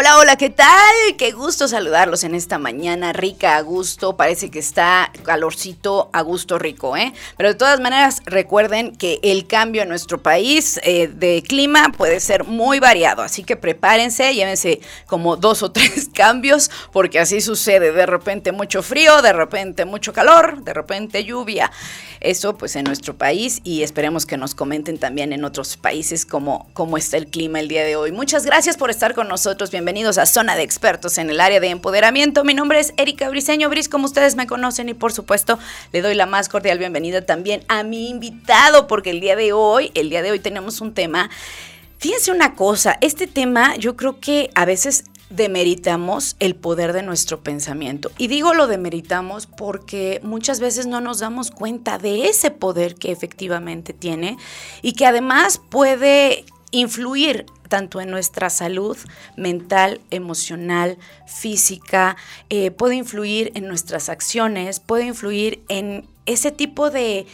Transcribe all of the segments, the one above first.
Hola, hola, ¿qué tal? Qué gusto saludarlos en esta mañana rica, a gusto. Parece que está calorcito, a gusto rico, ¿eh? Pero de todas maneras, recuerden que el cambio en nuestro país eh, de clima puede ser muy variado. Así que prepárense, llévense como dos o tres cambios, porque así sucede. De repente mucho frío, de repente mucho calor, de repente lluvia. Eso pues en nuestro país y esperemos que nos comenten también en otros países cómo, cómo está el clima el día de hoy. Muchas gracias por estar con nosotros bienvenidos a Zona de Expertos en el área de empoderamiento. Mi nombre es Erika Briseño Bris, como ustedes me conocen, y por supuesto le doy la más cordial bienvenida también a mi invitado, porque el día de hoy, el día de hoy tenemos un tema. Fíjense una cosa, este tema yo creo que a veces demeritamos el poder de nuestro pensamiento. Y digo lo demeritamos porque muchas veces no nos damos cuenta de ese poder que efectivamente tiene y que además puede influir tanto en nuestra salud mental, emocional, física, eh, puede influir en nuestras acciones, puede influir en ese tipo de,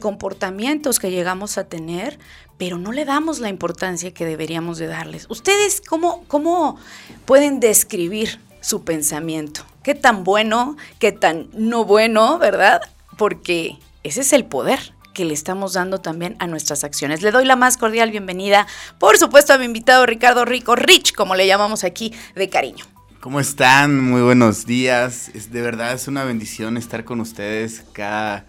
comportamientos que llegamos a tener, pero no le damos la importancia que deberíamos de darles. ¿Ustedes cómo, cómo pueden describir su pensamiento? ¿Qué tan bueno, qué tan no bueno, verdad? Porque ese es el poder que le estamos dando también a nuestras acciones. Le doy la más cordial bienvenida, por supuesto, a mi invitado Ricardo Rico, Rich, como le llamamos aquí, de cariño. ¿Cómo están? Muy buenos días. Es, de verdad es una bendición estar con ustedes cada,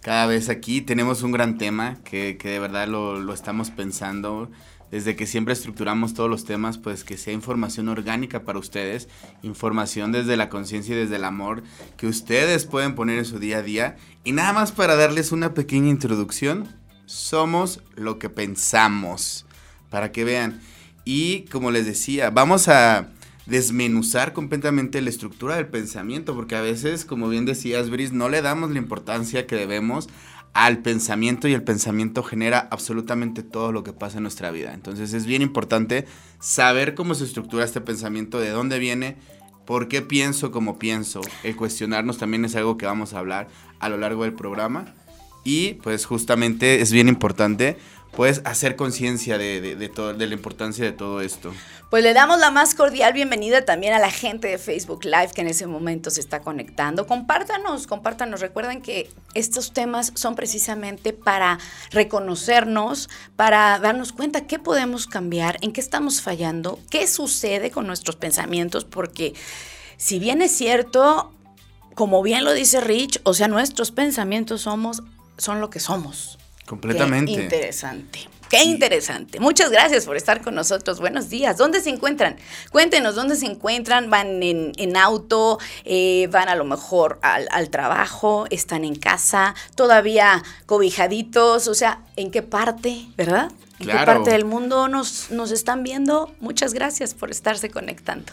cada vez aquí. Tenemos un gran tema que, que de verdad lo, lo estamos pensando desde que siempre estructuramos todos los temas, pues que sea información orgánica para ustedes, información desde la conciencia y desde el amor que ustedes pueden poner en su día a día. Y nada más para darles una pequeña introducción, somos lo que pensamos, para que vean. Y como les decía, vamos a desmenuzar completamente la estructura del pensamiento, porque a veces, como bien decías, Brice, no le damos la importancia que debemos al pensamiento y el pensamiento genera absolutamente todo lo que pasa en nuestra vida. Entonces es bien importante saber cómo se estructura este pensamiento, de dónde viene, por qué pienso como pienso. El cuestionarnos también es algo que vamos a hablar a lo largo del programa. Y pues justamente es bien importante pues hacer conciencia de, de, de la importancia de todo esto. Pues le damos la más cordial bienvenida también a la gente de Facebook Live que en ese momento se está conectando. Compártanos, compártanos. Recuerden que estos temas son precisamente para reconocernos, para darnos cuenta qué podemos cambiar, en qué estamos fallando, qué sucede con nuestros pensamientos, porque si bien es cierto, como bien lo dice Rich, o sea, nuestros pensamientos somos, son lo que somos. Completamente. Qué interesante. Qué interesante. Muchas gracias por estar con nosotros. Buenos días. ¿Dónde se encuentran? Cuéntenos dónde se encuentran. ¿Van en, auto? Eh, ¿Van a lo mejor al, trabajo? ¿Están en casa? ¿Todavía cobijaditos? O sea, ¿en qué parte? ¿Verdad? ¿En qué parte del mundo nos, nos están viendo? Muchas gracias por estarse conectando.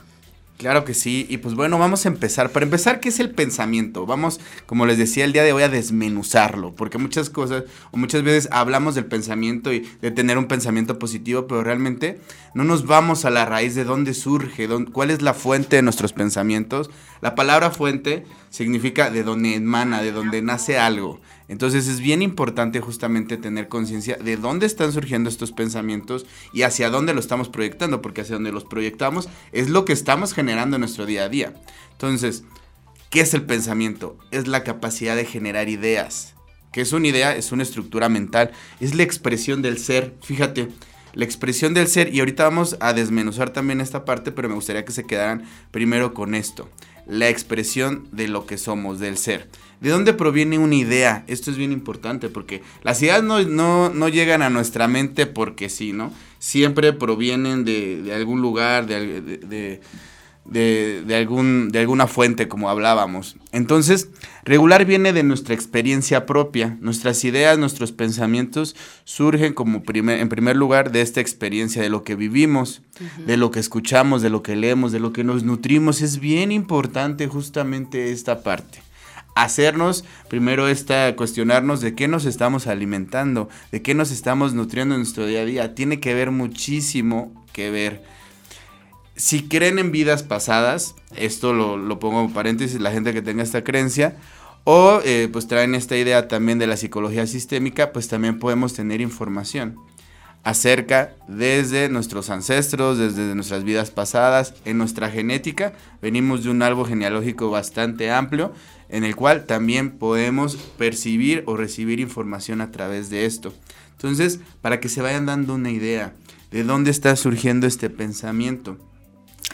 Claro que sí, y pues bueno, vamos a empezar. Para empezar, ¿qué es el pensamiento? Vamos, como les decía el día de hoy, a desmenuzarlo, porque muchas cosas, o muchas veces hablamos del pensamiento y de tener un pensamiento positivo, pero realmente no nos vamos a la raíz de dónde surge, cuál es la fuente de nuestros pensamientos. La palabra fuente significa de donde emana, de donde nace algo. Entonces es bien importante justamente tener conciencia de dónde están surgiendo estos pensamientos y hacia dónde lo estamos proyectando, porque hacia dónde los proyectamos es lo que estamos generando en nuestro día a día. Entonces, ¿qué es el pensamiento? Es la capacidad de generar ideas. ¿Qué es una idea? Es una estructura mental, es la expresión del ser. Fíjate, la expresión del ser, y ahorita vamos a desmenuzar también esta parte, pero me gustaría que se quedaran primero con esto, la expresión de lo que somos, del ser. ¿De dónde proviene una idea? Esto es bien importante porque las ideas no, no, llegan a nuestra mente porque sí, ¿no? Siempre provienen de, algún lugar, de, de, algún, de alguna fuente, como hablábamos. Entonces, regular viene de nuestra experiencia propia. Nuestras ideas, nuestros pensamientos surgen como primer, en primer lugar de esta experiencia, de lo que vivimos, de lo que escuchamos, de lo que leemos, de lo que nos nutrimos. Es bien importante justamente esta parte hacernos primero esta cuestionarnos de qué nos estamos alimentando, de qué nos estamos nutriendo en nuestro día a día. Tiene que ver muchísimo que ver si creen en vidas pasadas, esto lo, pongo en paréntesis, la gente que tenga esta creencia, o eh, pues traen esta idea también de la psicología sistémica, pues también podemos tener información acerca desde nuestros ancestros, desde nuestras vidas pasadas, en nuestra genética. Venimos de un árbol genealógico bastante amplio en el cual también podemos percibir o recibir información a través de esto. Entonces, para que se vayan dando una idea de dónde está surgiendo este pensamiento.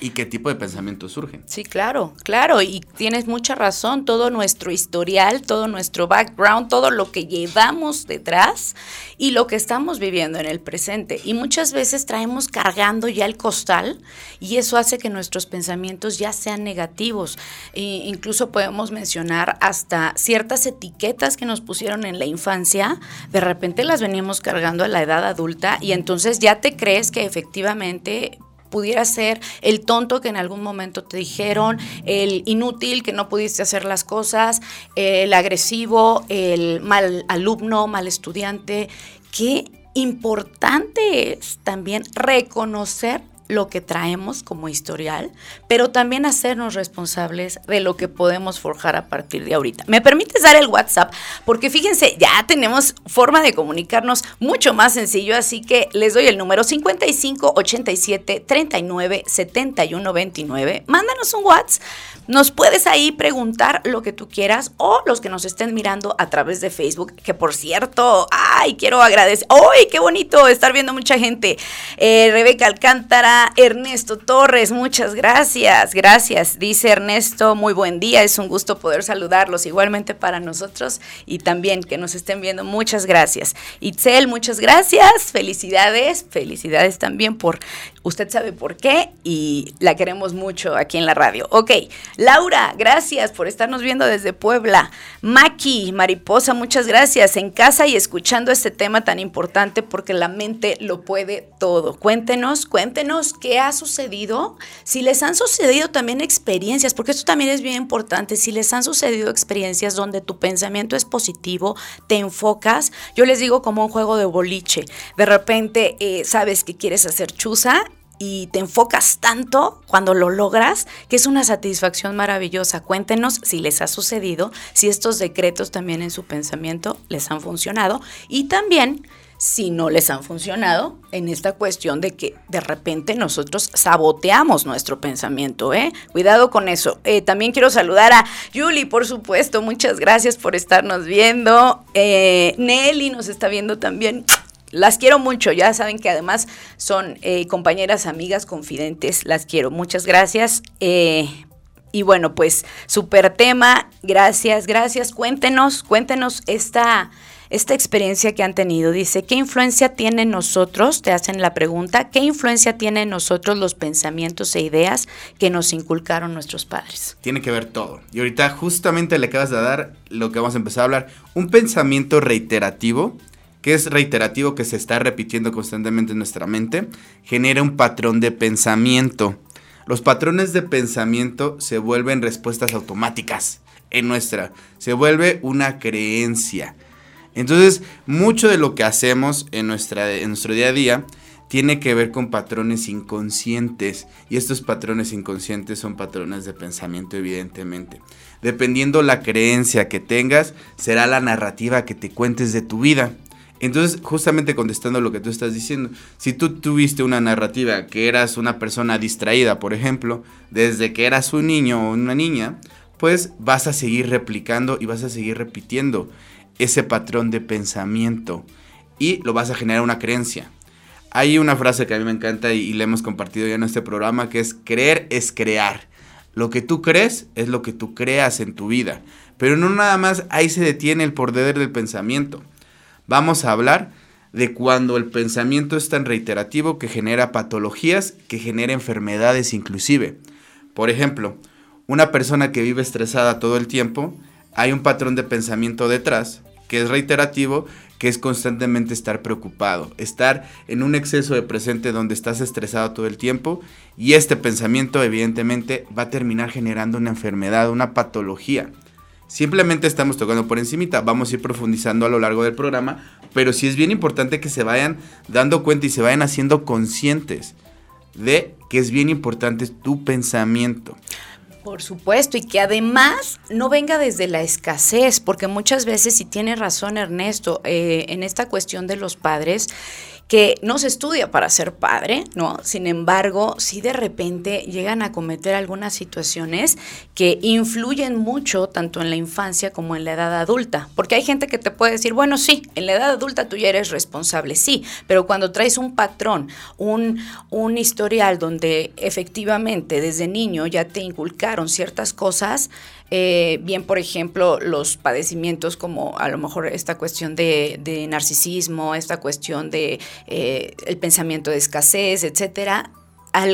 ¿Y qué tipo de pensamientos surgen? Sí, claro, claro, y tienes mucha razón, todo nuestro historial, todo nuestro background, todo lo que llevamos detrás y lo que estamos viviendo en el presente. Y muchas veces traemos cargando ya el costal y eso hace que nuestros pensamientos ya sean negativos. E incluso podemos mencionar hasta ciertas etiquetas que nos pusieron en la infancia, de repente las venimos cargando a la edad adulta y entonces ya te crees que efectivamente pudiera ser el tonto que en algún momento te dijeron, el inútil que no pudiste hacer las cosas, el agresivo, el mal alumno, mal estudiante. Qué importante es también reconocer lo que traemos como historial, pero también hacernos responsables de lo que podemos forjar a partir de ahorita. ¿Me permites dar el WhatsApp? Porque fíjense, ya tenemos forma de comunicarnos mucho más sencillo, así que les doy el número 55 87 39 71 29. Mándanos un WhatsApp nos puedes ahí preguntar lo que tú quieras o los que nos estén mirando a través de Facebook, que por cierto, ay, quiero agradecer, ¡ay, qué bonito estar viendo mucha gente! Eh, Rebeca Alcántara, Ernesto Torres, muchas gracias, gracias. Dice Ernesto, muy buen día, es un gusto poder saludarlos igualmente para nosotros y también que nos estén viendo, muchas gracias. Itzel, muchas gracias, felicidades, felicidades también por, usted sabe por qué y la queremos mucho aquí en la radio. Ok. Laura, gracias por estarnos viendo desde Puebla. Maki, Mariposa, muchas gracias. En casa y escuchando este tema tan importante porque la mente lo puede todo. Cuéntenos, cuéntenos qué ha sucedido. Si les han sucedido también experiencias, porque esto también es bien importante. Si les han sucedido experiencias donde tu pensamiento es positivo, te enfocas. Yo les digo como un juego de boliche. De repente eh, sabes que quieres hacer chuza y te enfocas tanto cuando lo logras que es una satisfacción maravillosa. Cuéntenos si les ha sucedido, si estos decretos también en su pensamiento les han funcionado y también si no les han funcionado en esta cuestión de que de repente nosotros saboteamos nuestro pensamiento. ¿eh? Cuidado con eso. Eh, también quiero saludar a Yuli, por supuesto. Muchas gracias por estarnos viendo. Eh, Nelly nos está viendo también. Las quiero mucho, ya saben que además son eh, compañeras, amigas, confidentes, las quiero. Muchas gracias. Eh, y bueno, pues súper tema, gracias, gracias. Cuéntenos, cuéntenos esta, esta experiencia que han tenido. Dice, ¿qué influencia tiene nosotros? Te hacen la pregunta, ¿qué influencia tiene nosotros los pensamientos e ideas que nos inculcaron nuestros padres? Tiene que ver todo. Y ahorita justamente le acabas de dar lo que vamos a empezar a hablar. Un pensamiento reiterativo que es reiterativo, que se está repitiendo constantemente en nuestra mente, genera un patrón de pensamiento. Los patrones de pensamiento se vuelven respuestas automáticas en nuestra, se vuelve una creencia. Entonces, mucho de lo que hacemos en, nuestra, en nuestro día a día tiene que ver con patrones inconscientes y estos patrones inconscientes son patrones de pensamiento evidentemente. Dependiendo la creencia que tengas, será la narrativa que te cuentes de tu vida. Entonces, justamente contestando lo que tú estás diciendo, si tú tuviste una narrativa que eras una persona distraída, por ejemplo, desde que eras un niño o una niña, pues vas a seguir replicando y vas a seguir repitiendo ese patrón de pensamiento y lo vas a generar una creencia. Hay una frase que a mí me encanta y, le hemos compartido ya en este programa que es creer es crear. Lo que tú crees es lo que tú creas en tu vida. Pero no nada más ahí se detiene el poder del pensamiento Vamos a hablar de cuando el pensamiento es tan reiterativo que genera patologías, que genera enfermedades inclusive. Por ejemplo, una persona que vive estresada todo el tiempo, hay un patrón de pensamiento detrás que es reiterativo, que es constantemente estar preocupado, estar en un exceso de presente donde estás estresado todo el tiempo y este pensamiento evidentemente va a terminar generando una enfermedad, una patología. Simplemente estamos tocando por encimita, vamos a ir profundizando a lo largo del programa, pero sí es bien importante que se vayan dando cuenta y se vayan haciendo conscientes de que es bien importante tu pensamiento. Por supuesto, y que además no venga desde la escasez, porque muchas veces, si tiene razón Ernesto, eh, en esta cuestión de los padres, que no se estudia para ser padre, ¿no? Sin embargo, si de repente llegan a cometer algunas situaciones que influyen mucho tanto en la infancia como en la edad adulta. Porque hay gente que te puede decir, bueno, sí, en la edad adulta tú ya eres responsable, sí, pero cuando traes un patrón, un, un historial donde efectivamente desde niño ya te inculcaron ciertas cosas, eh, bien, por ejemplo, los padecimientos como a lo mejor esta cuestión de, narcisismo, esta cuestión de eh, el pensamiento de escasez, etcétera,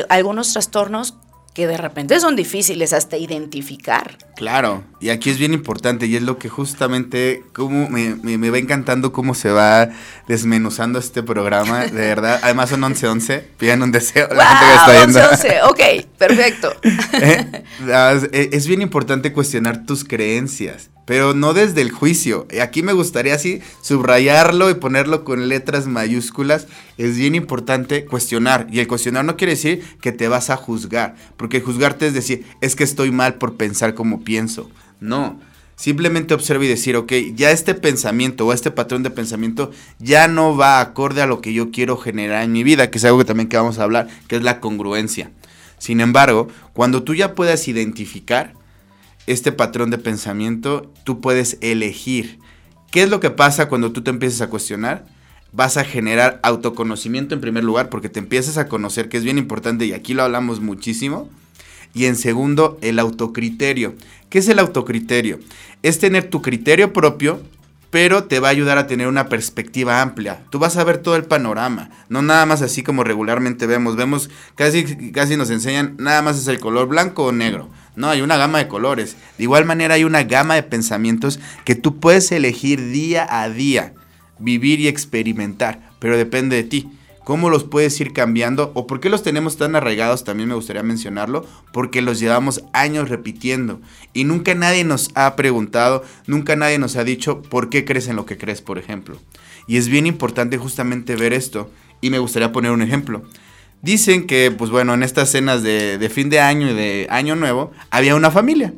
algunos trastornos que de repente son difíciles hasta identificar. Claro, y aquí es bien importante y es lo que justamente como me, me, va encantando cómo se va desmenuzando este programa, de verdad. Además son 11-11, pidan un deseo. la gente que está viendo. 11 ok, perfecto. Eh, eh, es bien importante cuestionar tus creencias pero no desde el juicio. Aquí me gustaría así subrayarlo y ponerlo con letras mayúsculas. Es bien importante cuestionar. Y el cuestionar no quiere decir que te vas a juzgar, porque juzgarte es decir, es que estoy mal por pensar como pienso. No. Simplemente observa y decir, ok, ya este pensamiento o este patrón de pensamiento ya no va acorde a lo que yo quiero generar en mi vida, que es algo que también que vamos a hablar, que es la congruencia. Sin embargo, cuando tú ya puedas identificar, este patrón de pensamiento, tú puedes elegir. ¿Qué es lo que pasa cuando tú te empiezas a cuestionar? Vas a generar autoconocimiento en primer lugar porque te empiezas a conocer, que es bien importante y aquí lo hablamos muchísimo. Y en segundo, el autocriterio. ¿Qué es el autocriterio? Es tener tu criterio propio pero te va a ayudar a tener una perspectiva amplia. Tú vas a ver todo el panorama, no nada más así como regularmente vemos. Vemos, casi, casi nos enseñan, nada más es el color blanco o negro. No, hay una gama de colores. De igual manera hay una gama de pensamientos que tú puedes elegir día a día, vivir y experimentar, pero depende de ti cómo los puedes ir cambiando o por qué los tenemos tan arraigados, también me gustaría mencionarlo, porque los llevamos años repitiendo y nunca nadie nos ha preguntado, nunca nadie nos ha dicho por qué crees en lo que crees, por ejemplo. Y es bien importante justamente ver esto y me gustaría poner un ejemplo. Dicen que, pues bueno, en estas cenas de, fin de año y de año nuevo había una familia.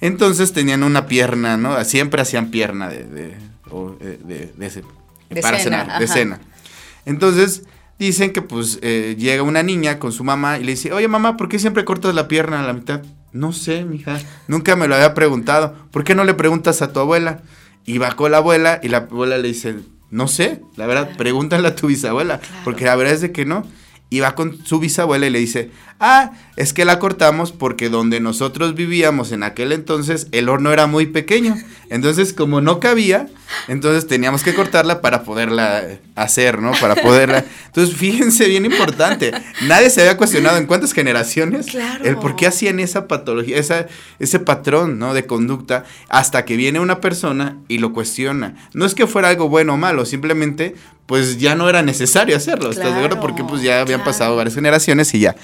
Entonces tenían una pierna, ¿no? Siempre hacían pierna de, de, de, para cenar, de cena. Entonces, dicen que pues eh, llega una niña con su mamá y le dice, oye mamá, ¿por qué siempre cortas la pierna a la mitad? No sé, mija, nunca me lo había preguntado. ¿Por qué no le preguntas a tu abuela? Y va con la abuela y la abuela le dice, no sé, la verdad, pregúntale a tu bisabuela, porque la verdad es de que no. Y va con su bisabuela y le dice, ah, es que la cortamos porque donde nosotros vivíamos en aquel entonces el horno era muy pequeño. Entonces, como no cabía, entonces teníamos que cortarla para poderla hacer, ¿no? Para poderla. Entonces, fíjense, bien importante. Nadie se había cuestionado en cuántas generaciones el por qué hacían esa patología, esa, ese patrón, ¿no? De conducta, hasta que viene una persona y lo cuestiona. No es que fuera algo bueno o malo, simplemente pues ya no era necesario hacerlo, ¿estás de acuerdo? Porque pues ya habían pasado varias generaciones y ya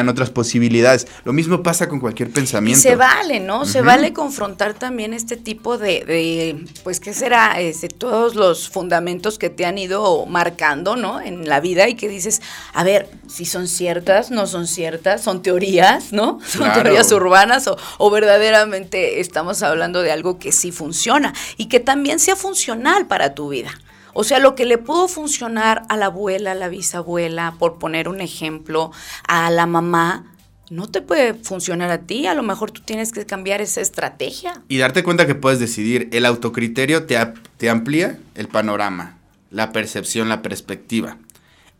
tenían otras posibilidades. Lo mismo pasa con cualquier pensamiento. se vale, ¿no? Se vale confrontar también este tipo de, de pues, ¿qué será? Este, todos los fundamentos que te han ido marcando, ¿no? En la vida y que dices, a ver, si son ciertas, no son ciertas, son teorías, ¿no? Son teorías urbanas o, o verdaderamente estamos hablando de algo que sí funciona y que también sea funcional para tu vida. O sea, lo que le pudo funcionar a la abuela, a la bisabuela, por poner un ejemplo, a la mamá, no te puede funcionar a ti. A lo mejor tú tienes que cambiar esa estrategia. Y darte cuenta que puedes decidir. El autocriterio te, te amplía el panorama, la percepción, la perspectiva.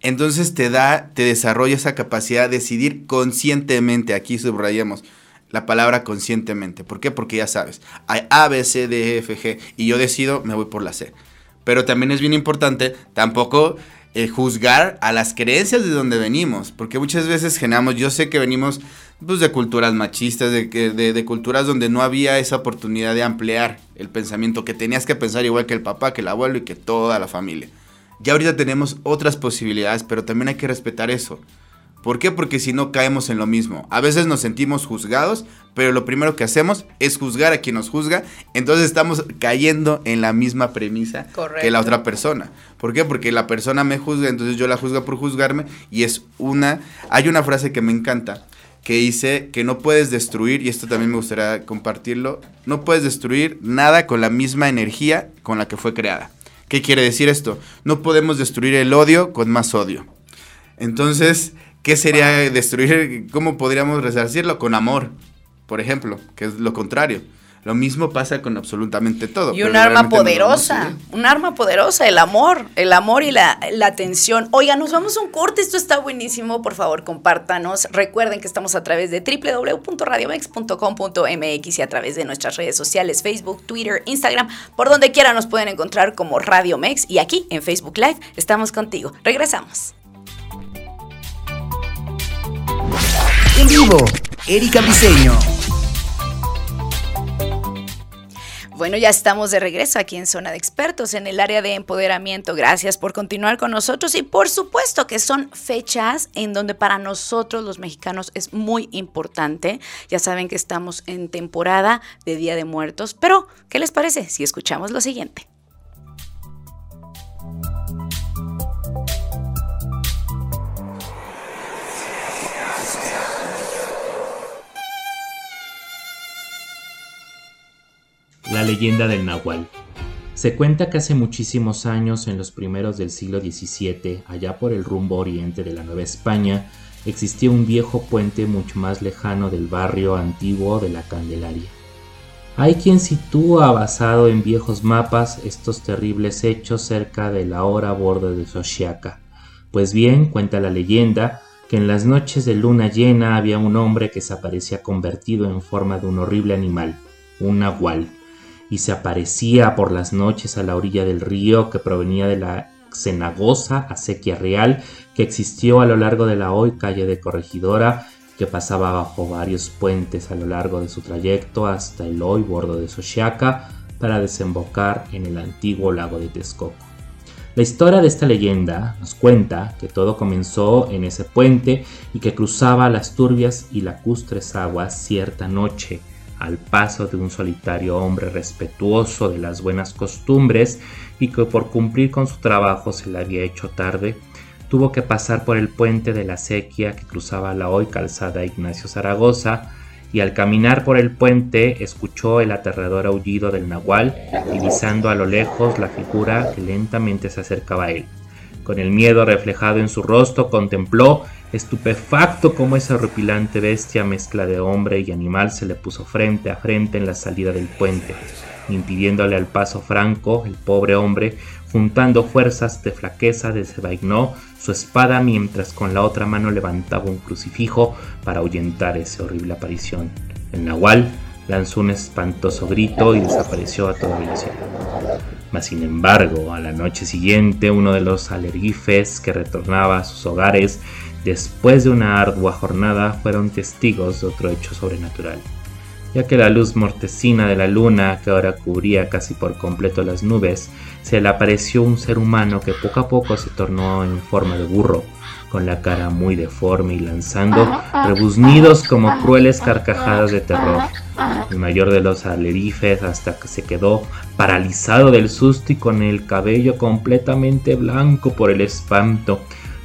Entonces te da, te desarrolla esa capacidad de decidir conscientemente. Aquí subrayamos la palabra conscientemente. ¿Por qué? Porque ya sabes, hay A, B, C, D, E, F, G y yo decido, me voy por la C. Pero también es bien importante tampoco eh, juzgar a las creencias de donde venimos, porque muchas veces generamos, yo sé que venimos pues, de culturas machistas, de, de, de culturas donde no había esa oportunidad de ampliar el pensamiento, que tenías que pensar igual que el papá, que el abuelo y que toda la familia. Ya ahorita tenemos otras posibilidades, pero también hay que respetar eso. ¿Por qué? Porque si no caemos en lo mismo. A veces nos sentimos juzgados, pero lo primero que hacemos es juzgar a quien nos juzga. Entonces estamos cayendo en la misma premisa que la otra persona. ¿Por qué? Porque la persona me juzga, entonces yo la juzgo por juzgarme. Y es una... Hay una frase que me encanta, que dice que no puedes destruir, y esto también me gustaría compartirlo, no puedes destruir nada con la misma energía con la que fue creada. ¿Qué quiere decir esto? No podemos destruir el odio con más odio. Entonces ¿Qué sería destruir? ¿Cómo podríamos resarcirlo? Con amor, por ejemplo, que es lo contrario. Lo mismo pasa con absolutamente todo. Y un arma poderosa, un arma poderosa, el amor, el amor y la, la, atención. Oiga, nos vamos a un corte, esto está buenísimo, por favor, compártanos. Recuerden que estamos a través de www.radiomex.com.mx y a través de nuestras redes sociales, Facebook, Twitter, Instagram, por donde quiera nos pueden encontrar como Radio Mex y aquí en Facebook Live estamos contigo. Regresamos. En vivo, Erika. Bueno, ya estamos de regreso aquí en Zona de Expertos, en el área de empoderamiento. Gracias por continuar con nosotros y por supuesto que son fechas en donde para nosotros los mexicanos es muy importante. Ya saben que estamos en temporada de Día de Muertos, pero ¿qué les parece si escuchamos lo siguiente? La leyenda del Nahual. Se cuenta que hace muchísimos años, en los primeros del siglo XVII, allá por el rumbo oriente de la Nueva España, existía un viejo puente mucho más lejano del barrio antiguo de la Candelaria. Hay quien sitúa basado en viejos mapas estos terribles hechos cerca de la hora bordo de Xochiaca. Pues bien, cuenta la leyenda que en las noches de luna llena había un hombre que se aparecía convertido en forma de un horrible animal, un nahual y se aparecía por las noches a la orilla del río que provenía de la cenagosa acequia real que existió a lo largo de la hoy calle de Corregidora que pasaba bajo varios puentes a lo largo de su trayecto hasta el hoy bordo de Xochiaca para desembocar en el antiguo lago de Texcoco. La historia de esta leyenda nos cuenta que todo comenzó en ese puente y que cruzaba las turbias y lacustres aguas cierta noche al paso de un solitario hombre respetuoso de las buenas costumbres y que por cumplir con su trabajo se le había hecho tarde, tuvo que pasar por el puente de la sequía que cruzaba la hoy calzada Ignacio Zaragoza, y al caminar por el puente escuchó el aterrador aullido del nahual, divisando a lo lejos la figura que lentamente se acercaba a él. Con el miedo reflejado en su rostro contempló Estupefacto como esa horripilante bestia mezcla de hombre y animal se le puso frente a frente en la salida del puente, impidiéndole al paso franco, el pobre hombre, juntando fuerzas de flaqueza, desenvainó su espada mientras con la otra mano levantaba un crucifijo para ahuyentar esa horrible aparición. El nahual lanzó un espantoso grito y desapareció a toda velocidad. Mas sin embargo, a la noche siguiente, uno de los alergifes que retornaba a sus hogares después de una ardua jornada, fueron testigos de otro hecho sobrenatural, ya que la luz mortecina de la luna, que ahora cubría casi por completo las nubes, se le apareció un ser humano que poco a poco se tornó en forma de burro, con la cara muy deforme y lanzando rebuznidos como crueles carcajadas de terror. El mayor de los alerifes hasta que se quedó paralizado del susto y con el cabello completamente blanco por el espanto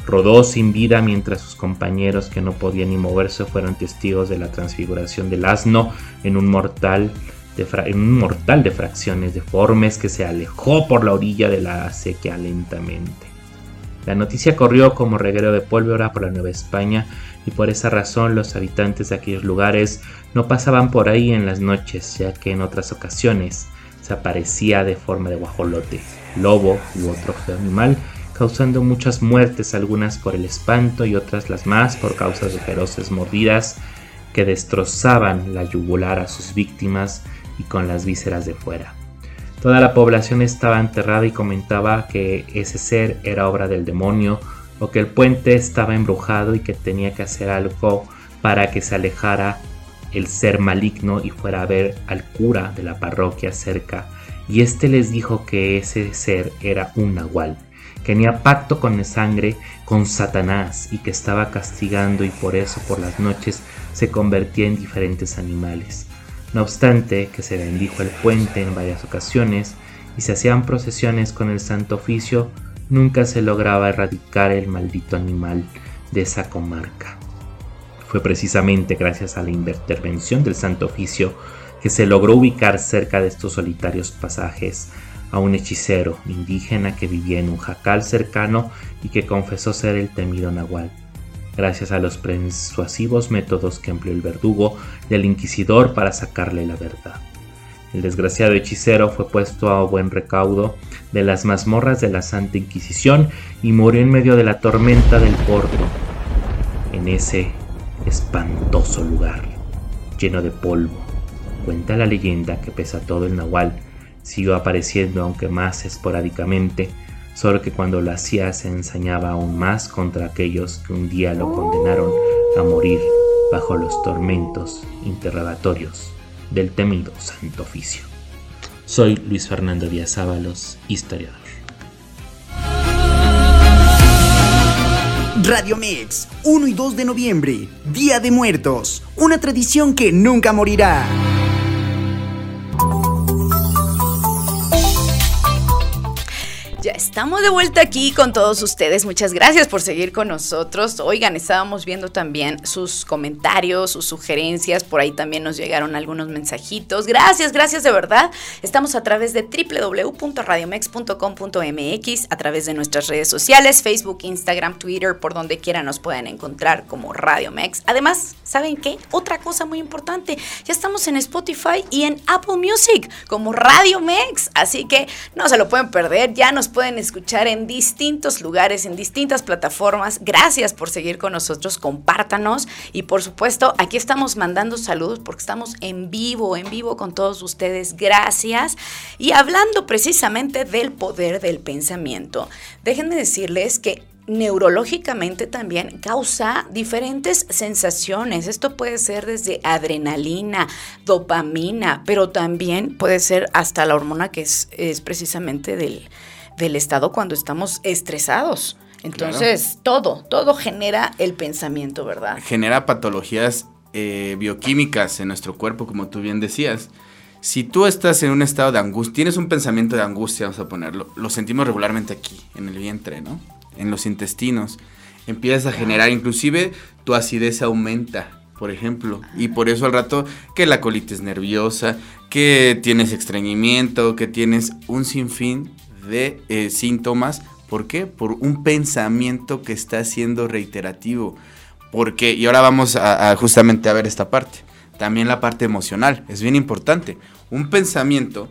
Rodó sin vida mientras sus compañeros que no podían ni moverse fueron testigos de la transfiguración del asno en un mortal de, en un mortal de fracciones deformes que se alejó por la orilla de la acequia lentamente. La noticia corrió como reguero de pólvora por la Nueva España y por esa razón los habitantes de aquellos lugares no pasaban por ahí en las noches, ya que en otras ocasiones se aparecía de forma de guajolote, lobo u otro animal causando muchas muertes, algunas por el espanto y otras las más por causas de feroces mordidas que destrozaban la yugular a sus víctimas y con las vísceras de fuera. Toda la población estaba enterrada y comentaba que ese ser era obra del demonio o que el puente estaba embrujado y que tenía que hacer algo para que se alejara el ser maligno y fuera a ver al cura de la parroquia cerca, y éste les dijo que ese ser era un nahual, que tenía pacto con la sangre con Satanás y que estaba castigando y por eso por las noches se convertía en diferentes animales. No obstante que se bendijo el puente en varias ocasiones y se hacían procesiones con el Santo Oficio, nunca se lograba erradicar el maldito animal de esa comarca. Fue precisamente gracias a la intervención del Santo Oficio que se logró ubicar cerca de estos solitarios pasajes a un hechicero indígena que vivía en un jacal cercano y que confesó ser el temido Nahual. Gracias a los persuasivos métodos que empleó el verdugo y inquisidor para sacarle la verdad. El desgraciado hechicero fue puesto a buen recaudo de las mazmorras de la Santa Inquisición y murió en medio de la tormenta del Porto, en ese espantoso lugar, lleno de polvo. Cuenta la leyenda que pese a todo el nahual siguió apareciendo aunque más esporádicamente, solo que cuando lo hacía se ensañaba aún más contra aquellos que un día lo condenaron a morir bajo los tormentos interrogatorios del temido Santo Oficio. Soy Luis Fernando Díaz Ábalos, historiador. Radio Mix, 1 y 2 de noviembre, Día de Muertos, una tradición que nunca morirá. Estamos de vuelta aquí con todos ustedes. Muchas gracias por seguir con nosotros. Oigan, estábamos viendo también sus comentarios, sus sugerencias. Por ahí también nos llegaron algunos mensajitos. Gracias, gracias de verdad. Estamos a través de www.radiomex.com.mx, a través de nuestras redes sociales, Facebook, Instagram, Twitter, por donde quiera nos pueden encontrar como Radio Mex. Además, ¿saben qué? Otra cosa muy importante. Ya estamos en Spotify y en Apple Music como Radio Mex. Así que no se lo pueden perder. Ya nos pueden escuchar en distintos lugares, en distintas plataformas. Gracias por seguir con nosotros, compártanos y por supuesto aquí estamos mandando saludos porque estamos en vivo, en vivo con todos ustedes. Gracias. Y hablando precisamente del poder del pensamiento, déjenme decirles que neurológicamente también causa diferentes sensaciones. Esto puede ser desde adrenalina, dopamina, pero también puede ser hasta la hormona que es, es precisamente del, del estado cuando estamos estresados. Entonces, todo, todo genera el pensamiento, ¿verdad? Genera patologías eh, bioquímicas en nuestro cuerpo, como tú bien decías. Si tú estás en un estado de angustia, tienes un pensamiento de angustia, vamos a ponerlo, lo sentimos regularmente aquí, en el vientre, ¿no? En los intestinos. Empiezas a generar, inclusive tu acidez aumenta, por ejemplo. Y por eso al rato que la colitis nerviosa, que tienes estreñimiento, que tienes un sinfín de eh, síntomas. ¿Por qué? Por un pensamiento que está siendo reiterativo. Porque, y ahora vamos a, justamente a ver esta parte. También la parte emocional. Es bien importante. Un pensamiento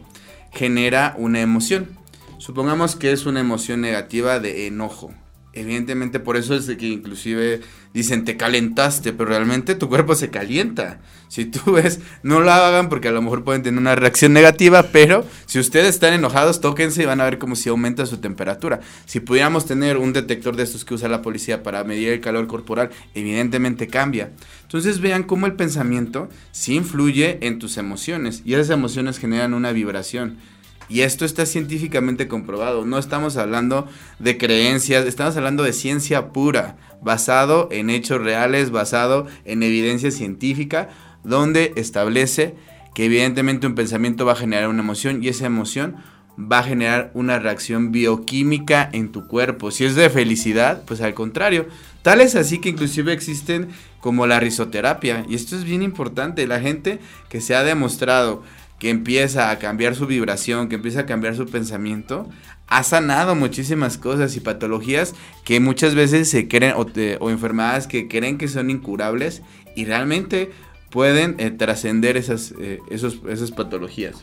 genera una emoción. Supongamos que es una emoción negativa de enojo. Evidentemente por eso es que inclusive dicen te calentaste, pero realmente tu cuerpo se calienta. Si tú ves, no lo hagan porque a lo mejor pueden tener una reacción negativa, pero si ustedes están enojados, tóquense y van a ver como si aumenta su temperatura. Si pudiéramos tener un detector de estos que usa la policía para medir el calor corporal, evidentemente cambia. Entonces vean cómo el pensamiento sí influye en tus emociones y esas emociones generan una vibración. Y esto está científicamente comprobado. No estamos hablando de creencias, estamos hablando de ciencia pura, basado en hechos reales, basado en evidencia científica, donde establece que evidentemente un pensamiento va a generar una emoción y esa emoción va a generar una reacción bioquímica en tu cuerpo. Si es de felicidad, pues al contrario. Tal es así que inclusive existen como la risoterapia. Y esto es bien importante. La gente que se ha demostrado que empieza a cambiar su vibración, que empieza a cambiar su pensamiento, ha sanado muchísimas cosas y patologías que muchas veces se creen o, enfermedades que creen que son incurables y realmente pueden eh, trascender esas, eh, esas patologías.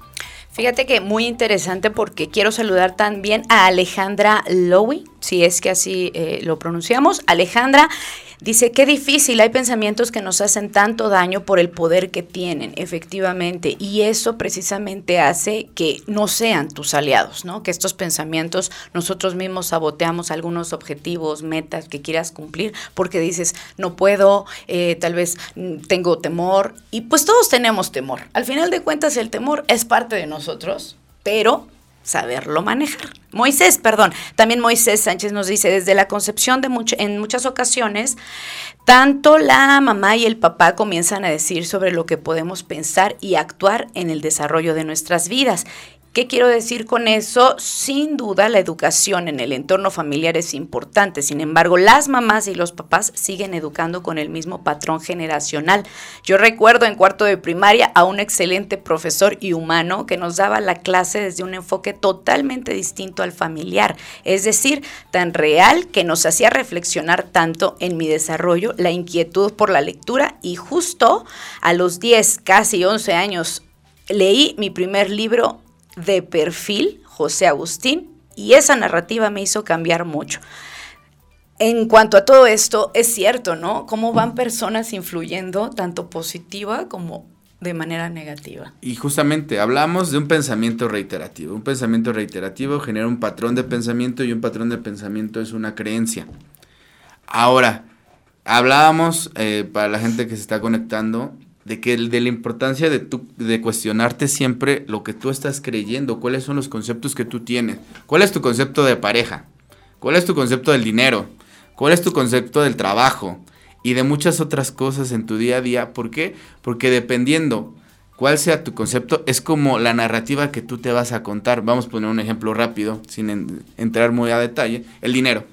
Fíjate que muy interesante porque quiero saludar también a Alejandra Lowy, si es que así eh, lo pronunciamos. Alejandra Dice, qué difícil, hay pensamientos que nos hacen tanto daño por el poder que tienen, efectivamente, y eso precisamente hace que no sean tus aliados, ¿no? Que estos pensamientos nosotros mismos saboteamos algunos objetivos, metas que quieras cumplir, porque dices, no puedo, eh, tal vez mm, tengo temor, y pues todos tenemos temor. Al final de cuentas, el temor es parte de nosotros, pero saberlo manejar. Moisés, perdón, también Moisés Sánchez nos dice, desde la concepción de en muchas ocasiones, tanto la mamá y el papá comienzan a decir sobre lo que podemos pensar y actuar en el desarrollo de nuestras vidas. ¿Qué quiero decir con eso? Sin duda la educación en el entorno familiar es importante, sin embargo las mamás y los papás siguen educando con el mismo patrón generacional. Yo recuerdo en cuarto de primaria a un excelente profesor y humano que nos daba la clase desde un enfoque totalmente distinto al familiar, es decir, tan real que nos hacía reflexionar tanto en mi desarrollo, la inquietud por la lectura y justo a los 10, casi 11 años leí mi primer libro de perfil, José Agustín, y esa narrativa me hizo cambiar mucho. En cuanto a todo esto, es cierto, ¿no? Cómo van personas influyendo tanto positiva como de manera negativa. Y justamente hablamos de un pensamiento reiterativo. Un pensamiento reiterativo genera un patrón de pensamiento y un patrón de pensamiento es una creencia. Ahora, hablábamos, eh, para la gente que se está conectando, de que de la importancia de, tu, de cuestionarte siempre lo que tú estás creyendo, cuáles son los conceptos que tú tienes, cuál es tu concepto de pareja, cuál es tu concepto del dinero, cuál es tu concepto del trabajo y de muchas otras cosas en tu día a día. ¿Por qué? Porque dependiendo cuál sea tu concepto, es como la narrativa que tú te vas a contar. Vamos a poner un ejemplo rápido, sin entrar muy a detalle, el dinero.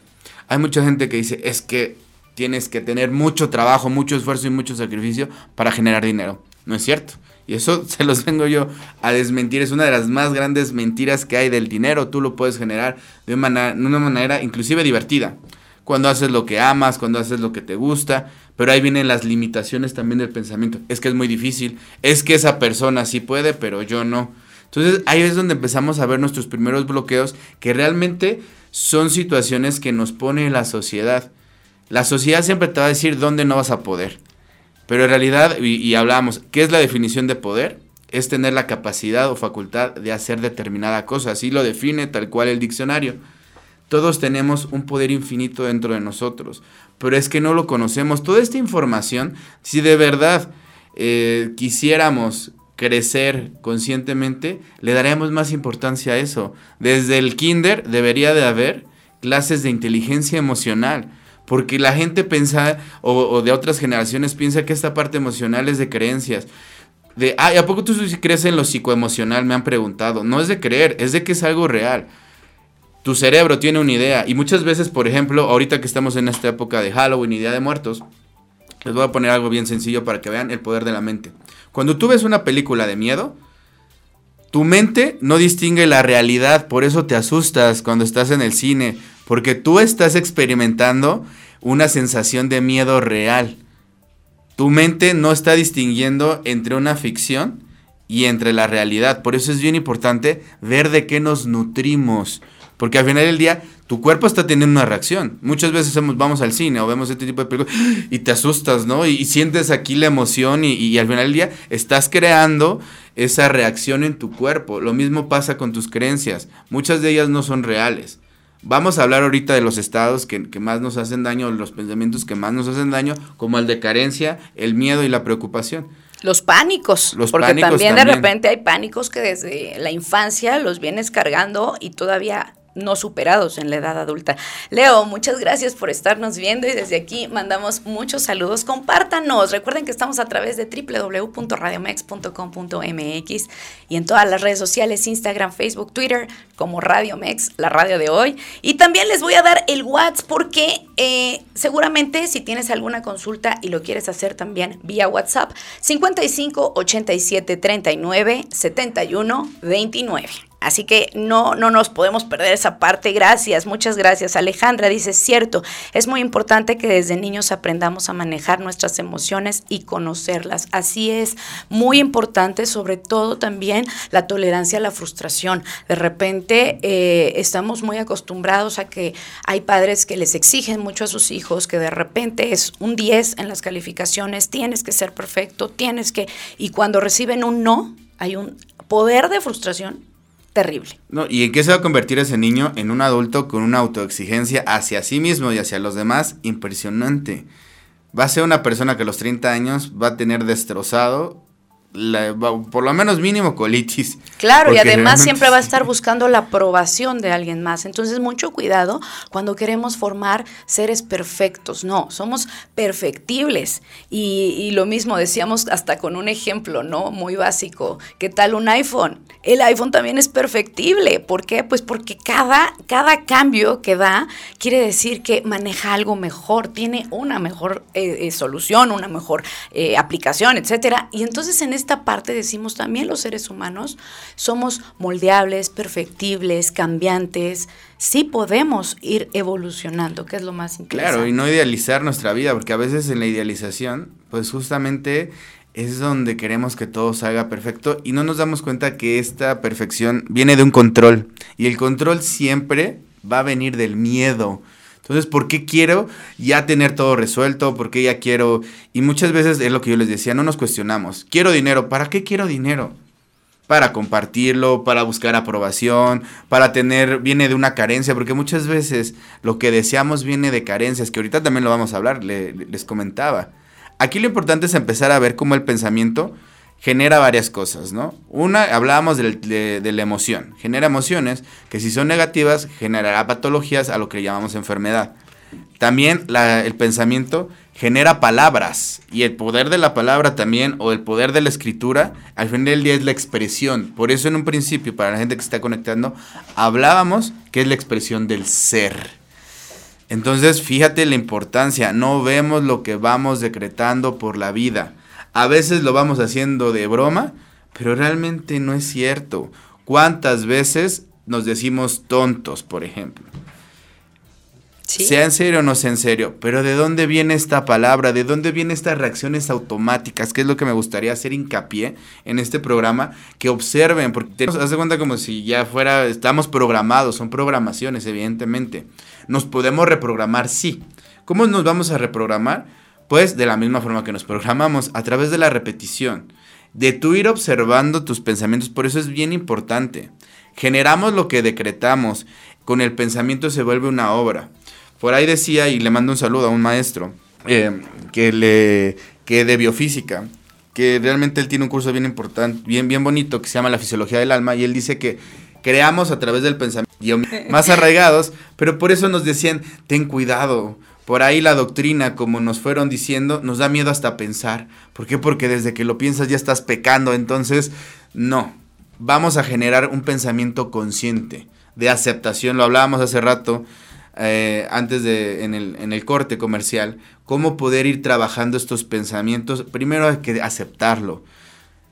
Hay mucha gente que dice, es que tienes que tener mucho trabajo, mucho esfuerzo y mucho sacrificio para generar dinero. No es cierto. Y eso se los vengo yo a desmentir. Es una de las más grandes mentiras que hay del dinero. Tú lo puedes generar de una manera, inclusive divertida. Cuando haces lo que amas, cuando haces lo que te gusta. Pero ahí vienen las limitaciones también del pensamiento. Es que es muy difícil. Es que esa persona sí puede, pero yo no. Entonces ahí es donde empezamos a ver nuestros primeros bloqueos que realmente son situaciones que nos pone la sociedad. La sociedad siempre te va a decir dónde no vas a poder. Pero en realidad, y, hablamos, ¿qué es la definición de poder? Es tener la capacidad o facultad de hacer determinada cosa. Así lo define tal cual el diccionario. Todos tenemos un poder infinito dentro de nosotros, pero es que no lo conocemos. Toda esta información, si de verdad eh, quisiéramos crecer conscientemente, le daríamos más importancia a eso. Desde el kinder debería de haber clases de inteligencia emocional porque la gente piensa, o, de otras generaciones piensa que esta parte emocional es de creencias. De, ah, ¿a poco tú crees en lo psicoemocional? Me han preguntado. No es de creer, es de que es algo real. Tu cerebro tiene una idea. Y muchas veces, por ejemplo, ahorita que estamos en esta época de Halloween y Día de Muertos, les voy a poner algo bien sencillo para que vean el poder de la mente. Cuando tú ves una película de miedo, tu mente no distingue la realidad, por eso te asustas cuando estás en el cine porque tú estás experimentando una sensación de miedo real. Tu mente no está distinguiendo entre una ficción y entre la realidad. Por eso es bien importante ver de qué nos nutrimos. Porque al final del día, tu cuerpo está teniendo una reacción. Muchas veces vamos al cine o vemos este tipo de películas y te asustas, ¿no? Y, sientes aquí la emoción y, y, al final del día estás creando esa reacción en tu cuerpo. Lo mismo pasa con tus creencias. Muchas de ellas no son reales. Vamos a hablar ahorita de los estados que, más nos hacen daño, los pensamientos que más nos hacen daño, como el de carencia, el miedo y la preocupación. Los pánicos, los porque también, de repente hay pánicos que desde la infancia los vienes cargando y todavía no superados en la edad adulta. Leo, muchas gracias por estarnos viendo y desde aquí mandamos muchos saludos. Compártanos. Recuerden que estamos a través de www.radiomex.com.mx y en todas las redes sociales, Instagram, Facebook, Twitter, como Radio Mex, la radio de hoy. Y también les voy a dar el WhatsApp porque eh, seguramente si tienes alguna consulta y lo quieres hacer también vía WhatsApp, 55 87 39 71 29. Así que no, no nos podemos perder esa parte. Gracias, muchas gracias. Alejandra dice, cierto, es muy importante que desde niños aprendamos a manejar nuestras emociones y conocerlas. Así es, muy importante, sobre todo también la tolerancia a la frustración. De repente eh, estamos muy acostumbrados a que hay padres que les exigen mucho a sus hijos, que de repente es un 10 en las calificaciones, tienes que ser perfecto, tienes que... Y cuando reciben un no, hay un poder de frustración terrible. No, ¿Y en qué se va a convertir ese niño? En un adulto con una autoexigencia hacia sí mismo y hacia los demás impresionante. Va a ser una persona que a los 30 años va a tener destrozado por lo menos mínimo colitis. Claro, y además siempre va a estar buscando la aprobación de alguien más. Entonces, mucho cuidado cuando queremos formar seres perfectos. No, somos perfectibles. Y, y lo mismo decíamos hasta con un ejemplo, ¿no? Muy básico. ¿Qué tal un iPhone? El iPhone también es perfectible. ¿Por qué? Pues porque cada, cada cambio que da quiere decir que maneja algo mejor, tiene una mejor eh, eh, solución, una mejor eh, aplicación, etcétera. Y entonces en esta parte decimos también los seres humanos somos moldeables, perfectibles, cambiantes. Sí podemos ir evolucionando, que es lo más interesante. Claro, y no idealizar nuestra vida, porque a veces en la idealización, pues justamente es donde queremos que todo salga perfecto y no nos damos cuenta que esta perfección viene de un control y el control siempre va a venir del miedo. Entonces, ¿por qué quiero ya tener todo resuelto? ¿Por qué ya quiero? Y muchas veces es lo que yo les decía, no nos cuestionamos. Quiero dinero, ¿para qué quiero dinero? Para compartirlo, para buscar aprobación, para tener, viene de una carencia, porque muchas veces lo que deseamos viene de carencias, que ahorita también lo vamos a hablar, les comentaba. Aquí lo importante es empezar a ver cómo el pensamiento genera varias cosas, ¿no? Una, hablábamos de, la emoción. Genera emociones que si son negativas generará patologías a lo que llamamos enfermedad. También el pensamiento genera palabras y el poder de la palabra también o el poder de la escritura al final del día es la expresión. Por eso en un principio, para la gente que está conectando, hablábamos que es la expresión del ser. Entonces, fíjate la importancia, no vemos lo que vamos decretando por la vida a veces lo vamos haciendo de broma, pero realmente no es cierto. ¿Cuántas veces nos decimos tontos, por ejemplo? Sea en serio o no sea en serio, pero ¿de dónde viene esta palabra? ¿De dónde vienen estas reacciones automáticas? Que es lo que me gustaría hacer hincapié en este programa, que observen, porque te de cuenta como si ya fuera, estamos programados, son programaciones, evidentemente. Nos podemos reprogramar, sí. ¿Cómo nos vamos a reprogramar? Pues de la misma forma que nos programamos, a través de la repetición, de tú ir observando tus pensamientos, por eso es bien importante. Generamos lo que decretamos, con el pensamiento se vuelve una obra. Por ahí decía, y le mando un saludo a un maestro, eh, que, le, que de biofísica, que realmente él tiene un curso bien importante, bien, bien bonito, que se llama La Fisiología del Alma, y él dice que creamos a través del pensamiento más arraigados, pero por eso nos decían, ten cuidado, por ahí la doctrina, como nos fueron diciendo, nos da miedo hasta pensar. ¿Por qué? Porque desde que lo piensas ya estás pecando. Entonces, no. Vamos a generar un pensamiento consciente de aceptación. Lo hablábamos hace rato, eh, antes de, en el, en el corte comercial. Cómo poder ir trabajando estos pensamientos. Primero hay que aceptarlo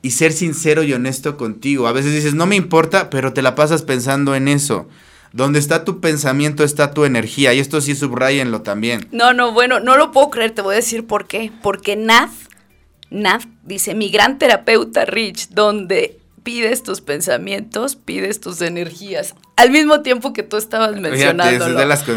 y ser sincero y honesto contigo. A veces dices, no me importa, pero te la pasas pensando en eso. Donde está tu pensamiento está tu energía. Y esto sí subrayenlo también. No, no, bueno, no lo puedo creer. Te voy a decir por qué. Porque Nath, Nath dice, mi gran terapeuta Rich, donde pides tus pensamientos, pides tus energías al mismo tiempo que tú estabas mencionando.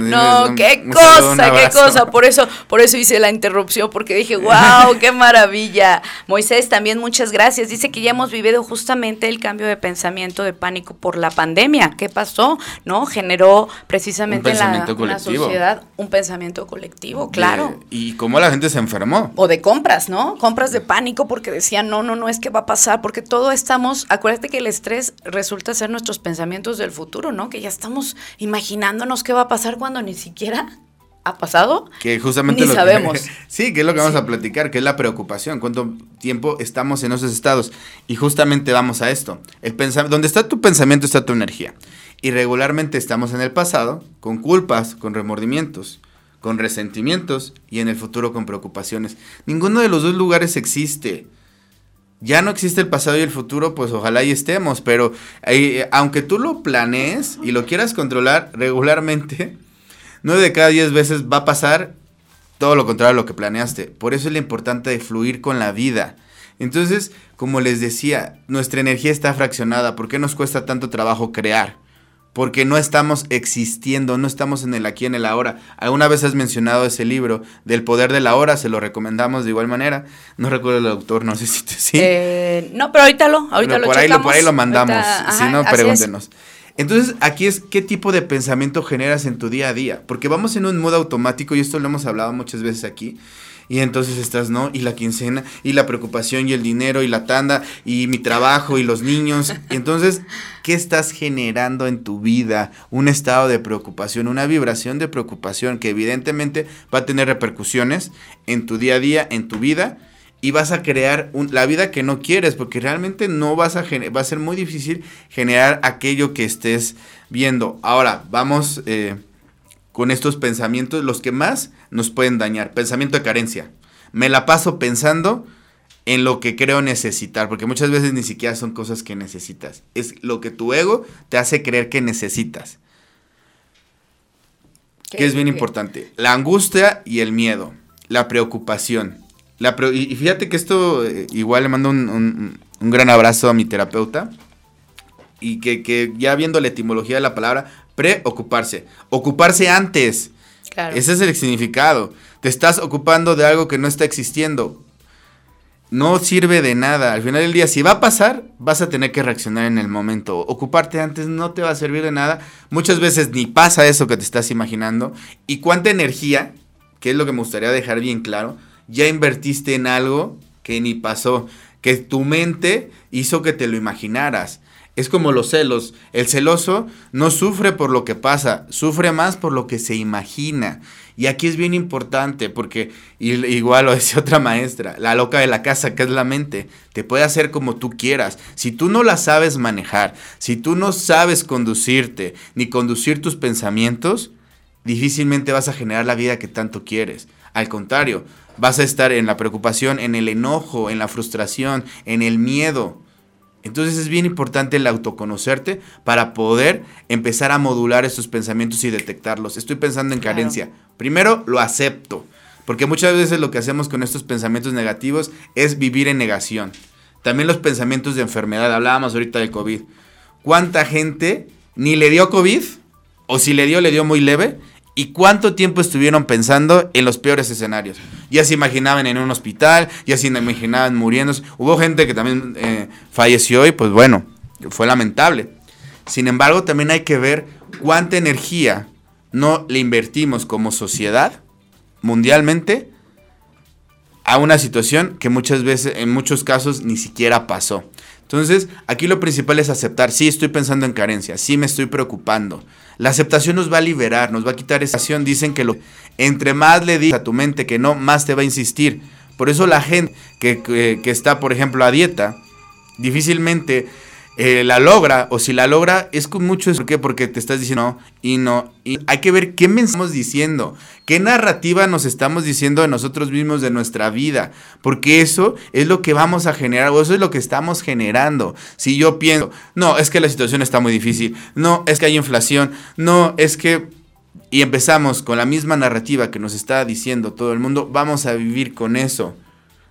No, qué cosa, qué cosa. Por eso, por eso hice la interrupción, porque dije, wow, qué maravilla. Moisés, también muchas gracias. Dice que ya hemos vivido justamente el cambio de pensamiento de pánico por la pandemia. ¿Qué pasó? ¿No? Generó precisamente en la, la, sociedad un pensamiento colectivo, claro. y cómo la gente se enfermó. O de compras, ¿no? Compras de pánico porque decían, no, no, no, es que va a pasar, porque todo estamos, acuérdate que el estrés resulta ser nuestros pensamientos del futuro. Que ya estamos imaginándonos qué va a pasar cuando ni siquiera ha pasado. Que justamente ni lo sabemos. sí, que es lo que vamos a platicar, que es la preocupación, cuánto tiempo estamos en esos estados. Y justamente vamos a esto. El donde está tu pensamiento está tu energía. Y regularmente estamos en el pasado con culpas, con remordimientos, con resentimientos y en el futuro con preocupaciones. Ninguno de los dos lugares existe ya no existe el pasado y el futuro, pues ojalá y estemos, pero eh, aunque tú lo planees y lo quieras controlar regularmente, nueve de cada diez veces va a pasar todo lo contrario a lo que planeaste. Por eso es lo importante de fluir con la vida. Entonces, como les decía, nuestra energía está fraccionada. ¿Por qué nos cuesta tanto trabajo crear? Porque no estamos existiendo, no estamos en el aquí, en el ahora. Alguna vez has mencionado ese libro del poder de la hora, se lo recomendamos de igual manera. No recuerdo el autor, no sé si te, sí. Eh, no, pero ahorita lo, ahorita lo por ahí, checamos. por ahí lo mandamos, Ahorita- si ajá, no, pregúntenos. Entonces, aquí es qué tipo de pensamiento generas en tu día a día, porque vamos en un modo automático y esto lo hemos hablado muchas veces aquí. Y entonces estás, ¿no? Y la quincena, y la preocupación, y el dinero, y la tanda, y mi trabajo, y los niños. Y entonces, ¿qué estás generando en tu vida? Un estado de preocupación, una vibración de preocupación que evidentemente va a tener repercusiones en tu día a día, en tu vida, y vas a crear la vida que no quieres, porque realmente no vas a va a ser muy difícil generar aquello que estés viendo. Ahora, vamos eh, con estos pensamientos, los que más nos pueden dañar. Pensamiento de carencia. Me la paso pensando en lo que creo necesitar, porque muchas veces ni siquiera son cosas que necesitas. Es lo que tu ego te hace creer que necesitas, que es bien ¿Qué? importante. La angustia y el miedo, la preocupación. La pre- y y fíjate que esto, eh, igual le mando un, un- un gran abrazo a mi terapeuta, y que, que ya viendo la etimología de la palabra, preocuparse, ocuparse antes. Claro. Ese es el significado. Te estás ocupando de algo que no está existiendo. No sirve de nada. Al final del día, si va a pasar, vas a tener que reaccionar en el momento. Ocuparte antes no te va a servir de nada. Muchas veces ni pasa eso que te estás imaginando. Y cuánta energía, que es lo que me gustaría dejar bien claro, ya invertiste en algo que ni pasó. Que tu mente hizo que te lo imaginaras. Es como los celos. El celoso no sufre por lo que pasa, sufre más por lo que se imagina. Y aquí es bien importante porque, igual lo decía otra maestra, la loca de la casa, que es la mente, te puede hacer como tú quieras. Si tú no la sabes manejar, si tú no sabes conducirte ni conducir tus pensamientos, difícilmente vas a generar la vida que tanto quieres. Al contrario, vas a estar en la preocupación, en el enojo, en la frustración, en el miedo. Entonces es bien importante el autoconocerte para poder empezar a modular estos pensamientos y detectarlos. Estoy pensando en Claro. carencia. Primero lo acepto, porque muchas veces lo que hacemos con estos pensamientos negativos es vivir en negación. También los pensamientos de enfermedad, hablábamos ahorita del COVID. ¿Cuánta gente ni le dio COVID? O si le dio, le dio muy leve. ¿Y cuánto tiempo estuvieron pensando en los peores escenarios? Ya se imaginaban en un hospital, ya se imaginaban muriéndose. Hubo gente que también eh, falleció y pues bueno, fue lamentable. Sin embargo, también hay que ver cuánta energía no le invertimos como sociedad mundialmente a una situación que muchas veces, en muchos casos, ni siquiera pasó. Entonces, aquí lo principal es aceptar, sí estoy pensando en carencia, sí me estoy preocupando. La aceptación nos va a liberar, nos va a quitar esa acción. Dicen que lo, entre más le digas a tu mente que no, más te va a insistir. Por eso la gente que, que- que está, por ejemplo, a dieta, difícilmente eh, la logra, o si la logra, es con mucho... ¿Por qué? Porque te estás diciendo y no. Y hay que ver qué me estamos diciendo, qué narrativa nos estamos diciendo de nosotros mismos, de nuestra vida, porque eso es lo que vamos a generar, o eso es lo que estamos generando. Si yo pienso, no, es que la situación está muy difícil, no, es que hay inflación, no, es que... Y empezamos con la misma narrativa que nos está diciendo todo el mundo, vamos a vivir con eso.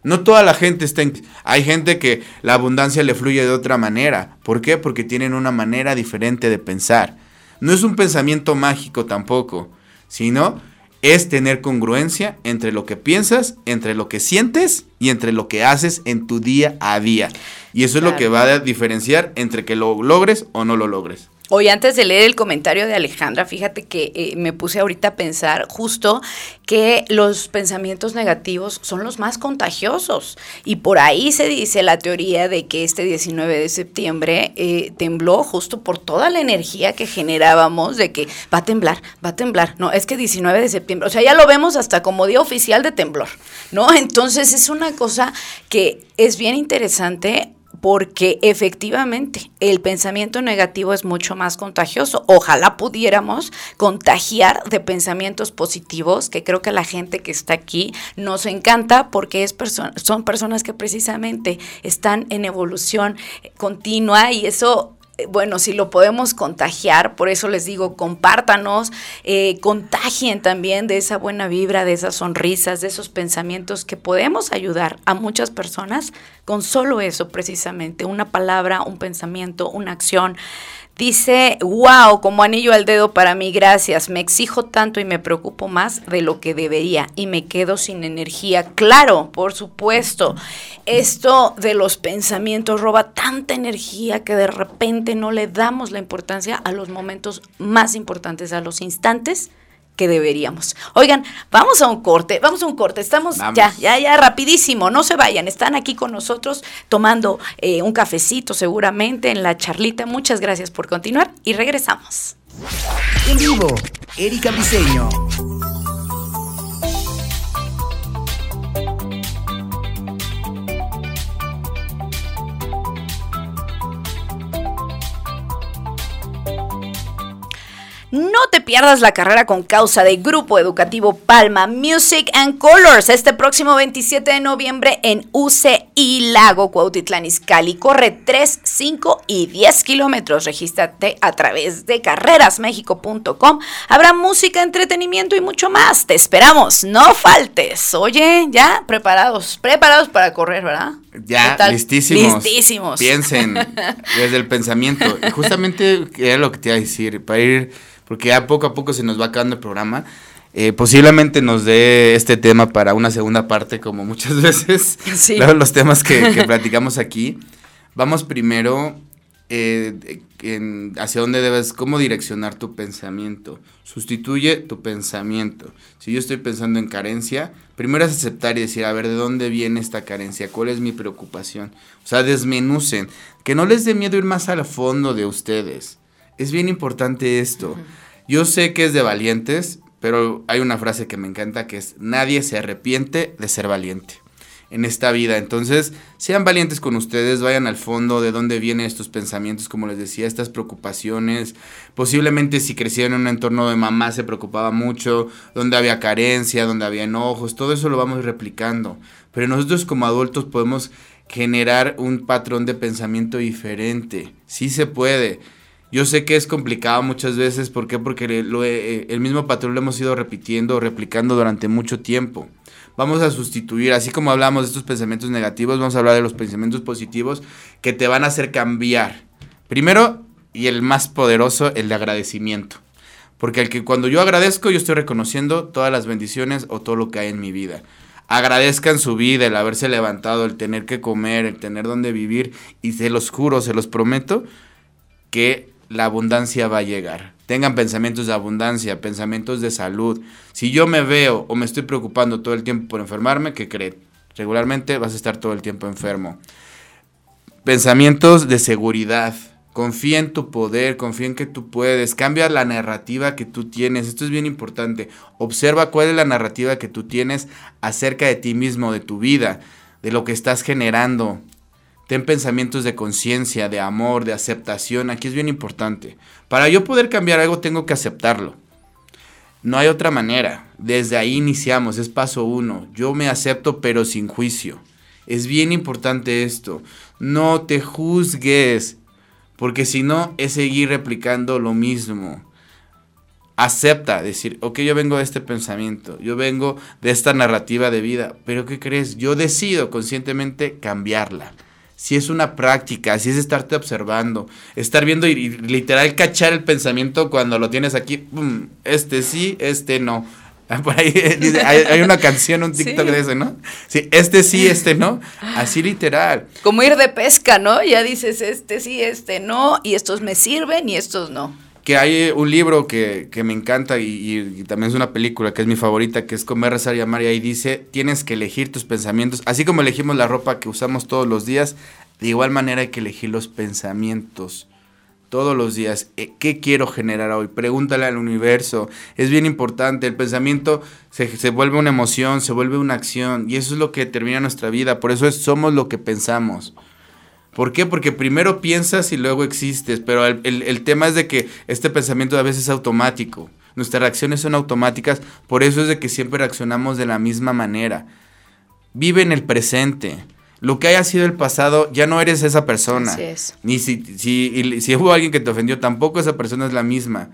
No toda la gente está en... Hay gente que la abundancia le fluye de otra manera. ¿Por qué? Porque tienen una manera diferente de pensar. No es un pensamiento mágico tampoco, sino es tener congruencia entre lo que piensas, entre lo que sientes y entre lo que haces en tu día a día. Y eso es lo que va a diferenciar entre que lo logres o no lo logres. Hoy antes de leer el comentario de Alejandra, fíjate que eh, me puse ahorita a pensar justo que los pensamientos negativos son los más contagiosos. Y por ahí se dice la teoría de que este 19 de septiembre eh, tembló justo por toda la energía que generábamos de que va a temblar, va a temblar. No, es que 19 de septiembre, o sea, ya lo vemos hasta como día oficial de temblor, ¿no? Entonces es una cosa que es bien interesante porque efectivamente el pensamiento negativo es mucho más contagioso. Ojalá pudiéramos contagiar de pensamientos positivos, que creo que la gente que está aquí nos encanta porque es son personas que precisamente están en evolución continua y eso bueno, si lo podemos contagiar, por eso les digo, compártanos, eh, contagien también de esa buena vibra, de esas sonrisas, de esos pensamientos que podemos ayudar a muchas personas con solo eso precisamente, una palabra, un pensamiento, una acción. Dice, wow, como anillo al dedo para mí, gracias. Me exijo tanto y me preocupo más de lo que debería y me quedo sin energía. Claro, por supuesto. Esto de los pensamientos roba tanta energía que de repente no le damos la importancia a los momentos más importantes, a los instantes que deberíamos. Oigan, vamos a un corte, vamos a un corte, estamos ya, ya, ya rapidísimo, no se vayan, están aquí con nosotros tomando eh, un cafecito seguramente en la charlita. Muchas gracias por continuar y regresamos. En vivo, Erika Briseño. No te pierdas la carrera con causa de Grupo Educativo Palma Music and Colors este próximo 27 de noviembre en UCI Lago Cuautitlán Izcalli. Corre 3, 5 y 10 kilómetros. Regístrate a través de carrerasmexico.com. Habrá música, entretenimiento y mucho más. Te esperamos. No faltes. Oye, ya preparados, preparados para correr, ¿verdad? Ya, listísimos. Listísimos. Piensen desde el pensamiento. Y justamente era lo que te iba a decir, para ir porque ya poco a poco se nos va acabando el programa. Eh, posiblemente nos dé este tema para una segunda parte, como muchas veces sí. los temas que, que, platicamos aquí. Vamos primero eh, en, hacia dónde debes, cómo direccionar tu pensamiento. Sustituye tu pensamiento. Si yo estoy pensando en carencia, primero es aceptar y decir, a ver, ¿de dónde viene esta carencia? ¿Cuál es mi preocupación? O sea, desmenucen. Que no les dé miedo ir más al fondo de ustedes es bien importante esto. Yo sé que es de valientes, pero hay una frase que me encanta que es, nadie se arrepiente de ser valiente en esta vida. Entonces, sean valientes con ustedes, vayan al fondo de dónde vienen estos pensamientos, como les decía, estas preocupaciones. Posiblemente si crecieron en un entorno de mamá se preocupaba mucho, donde había carencia, donde había enojos, todo eso lo vamos replicando. Pero nosotros como adultos podemos generar un patrón de pensamiento diferente. Sí se puede. Yo sé que es complicado muchas veces, ¿por qué? Porque eh, el mismo patrón lo hemos ido repitiendo, replicando durante mucho tiempo. Vamos a sustituir, así como hablamos de estos pensamientos negativos, vamos a hablar de los pensamientos positivos que te van a hacer cambiar. Primero, y el más poderoso, el de agradecimiento. Porque el que cuando yo agradezco, yo estoy reconociendo todas las bendiciones o todo lo que hay en mi vida. Agradezcan su vida, el haberse levantado, el tener que comer, el tener donde vivir. Y se los juro, se los prometo, que la abundancia va a llegar. Tengan pensamientos de abundancia, pensamientos de salud. Si yo me veo o me estoy preocupando todo el tiempo por enfermarme, ¿qué creen? Regularmente vas a estar todo el tiempo enfermo. Pensamientos de seguridad. Confía en tu poder, confía en que tú puedes. Cambia la narrativa que tú tienes. Esto es bien importante. Observa cuál es la narrativa que tú tienes acerca de ti mismo, de tu vida, de lo que estás generando. Ten pensamientos de conciencia, de amor, de aceptación. Aquí es bien importante. Para yo poder cambiar algo tengo que aceptarlo. No hay otra manera. Desde ahí iniciamos. Es paso uno. Yo me acepto pero sin juicio. Es bien importante esto. No te juzgues. Porque si no es seguir replicando lo mismo. Acepta, decir, ok, yo vengo de este pensamiento, yo vengo de esta narrativa de vida, pero ¿qué crees? Yo decido conscientemente cambiarla si es una práctica, si es estarte observando, estar viendo y, literal cachar el pensamiento cuando lo tienes aquí, este sí, este no. Por ahí hay, una canción, un TikTok de ese, ¿no? Sí, este sí, este no. Así literal. Como ir de pesca, ¿no? Ya dices, este sí, este no, y estos me sirven y estos no que hay un libro que, me encanta y, también es una película que es mi favorita, que es Comer, Rezar y Amar, y ahí dice, tienes que elegir tus pensamientos, así como elegimos la ropa que usamos todos los días, de igual manera hay que elegir los pensamientos todos los días. Eh, ¿Qué quiero generar hoy? Pregúntale al universo. Es bien importante. El pensamiento se, se, vuelve una emoción, se vuelve una acción. Y eso es lo que determina nuestra vida. Por eso es, somos lo que pensamos. ¿Por qué? Porque primero piensas y luego existes, pero el, tema es de que este pensamiento a veces es automático. Nuestras reacciones son automáticas, por eso es de que siempre reaccionamos de la misma manera. Vive en el presente. Lo que haya sido el pasado, ya no eres esa persona. Así es. Ni si, si, si hubo alguien que te ofendió, tampoco esa persona es la misma.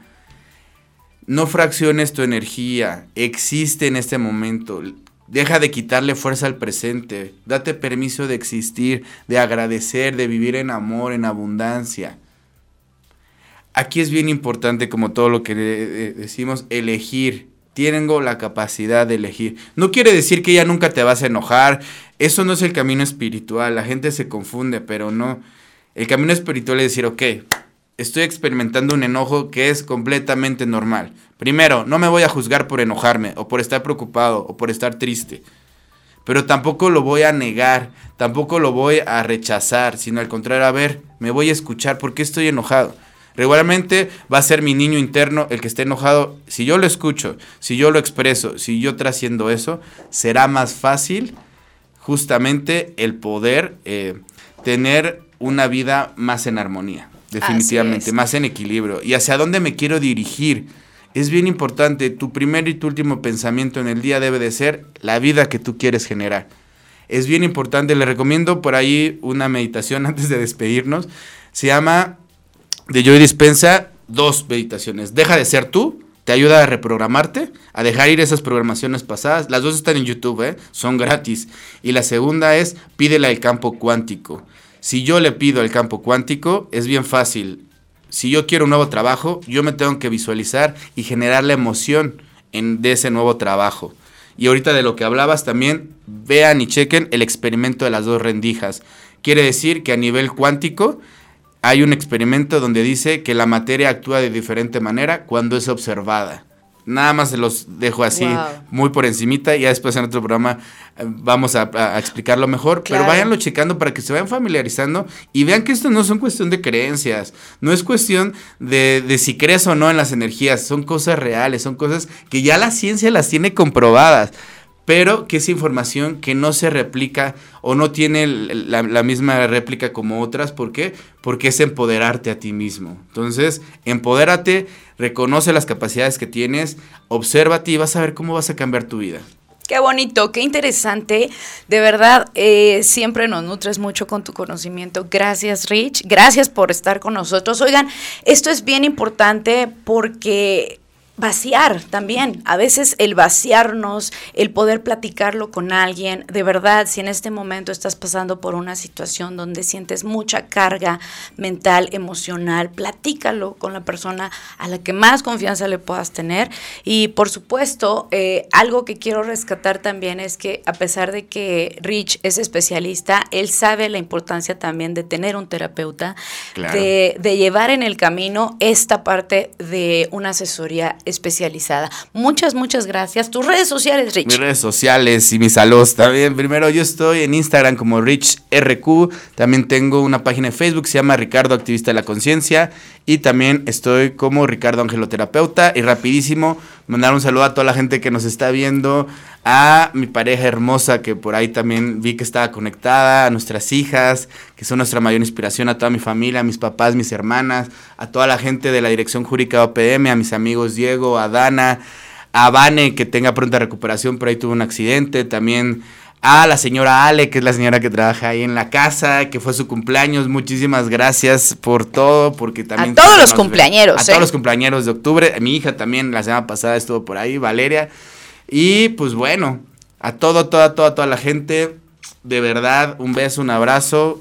No fracciones tu energía, existe en este momento. Deja de quitarle fuerza al presente. Date permiso de existir, de agradecer, de vivir en amor, en abundancia. aquí es bien importante, como todo lo que decimos, elegir. Tengo la capacidad de elegir. No quiere decir que ya nunca te vas a enojar. Eso no es el camino espiritual. La gente se confunde, pero no. El camino espiritual es decir, ok, estoy experimentando un enojo que es completamente normal. Primero, no me voy a juzgar por enojarme, o por estar preocupado, o por estar triste. Pero tampoco lo voy a negar, tampoco lo voy a rechazar, sino al contrario, a ver, me voy a escuchar, ¿por qué estoy enojado? Regularmente va a ser mi niño interno el que esté enojado. Si yo lo escucho, si yo lo expreso, si yo trasciendo eso, será más fácil justamente el poder eh, tener una vida más en armonía, definitivamente, más en equilibrio. ¿Y hacia dónde me quiero dirigir? Es bien importante, tu primer y tu último pensamiento en el día debe de ser la vida que tú quieres generar. Es bien importante, le recomiendo por ahí una meditación antes de despedirnos. Se llama de Joy Dispensa dos meditaciones. Deja de ser tú, te ayuda a reprogramarte, a dejar ir esas programaciones pasadas. Las dos están en YouTube, ¿eh? son gratis. Y la segunda es pídele al campo cuántico. Si yo le pido al campo cuántico, es bien fácil. Si yo quiero un nuevo trabajo, yo me tengo que visualizar y generar la emoción en, de ese nuevo trabajo. Y ahorita de lo que hablabas también, vean y chequen el experimento de las dos rendijas. Quiere decir que a nivel cuántico hay un experimento donde dice que la materia actúa de diferente manera cuando es observada. Nada más se los dejo así, muy por encimita, y ya después en otro programa eh, vamos a, explicarlo mejor, pero váyanlo checando para que se vayan familiarizando y vean que esto no es cuestión de creencias, no es cuestión de, de si crees o no en las energías, son cosas reales, son cosas que ya la ciencia las tiene comprobadas pero que es información que no se replica o no tiene la, misma réplica como otras. ¿Por qué? Porque es empoderarte a ti mismo. Entonces, empodérate, reconoce las capacidades que tienes, obsérvate y vas a ver cómo vas a cambiar tu vida. Qué bonito, qué interesante. De verdad, eh, siempre nos nutres mucho con tu conocimiento. Gracias, Rich. Gracias por estar con nosotros. Oigan, esto es bien importante porque vaciar también. A veces el vaciarnos, el poder platicarlo con alguien, de verdad, si en este momento estás pasando por una situación donde sientes mucha carga mental, emocional, platícalo con la persona a la que más confianza le puedas tener. Y por supuesto, eh, algo que quiero rescatar también es que a pesar de que Rich es especialista, él sabe la importancia también de tener un terapeuta, de, de llevar en el camino esta parte de una asesoría especializada. Muchas, muchas gracias. Tus redes sociales, Rich. Mis redes sociales y mis saludos también. Primero, yo estoy en Instagram como RichRQ. También tengo una página de Facebook, se llama Ricardo Activista de la Conciencia. Y también estoy como Ricardo Angeloterapeuta. Y rapidísimo, mandar un saludo a toda la gente que nos está viendo, a mi pareja hermosa que por ahí también vi que estaba conectada, a nuestras hijas, que son nuestra mayor inspiración, a toda mi familia, a mis papás, mis hermanas, a toda la gente de la Dirección Jurídica OPM, a mis amigos Diego, a Dana, a Vane, que tenga pronta recuperación, por ahí tuvo un accidente, también a la señora Ale, que es la señora que trabaja ahí en la casa, que fue su cumpleaños. Muchísimas gracias por todo, porque también... A todos los cumpleañeros. A todos ¿eh? los cumpleañeros de octubre. Mi hija también la semana pasada estuvo por ahí, Valeria. Y pues bueno, a todo, toda, toda, toda la gente, de verdad, un beso, un abrazo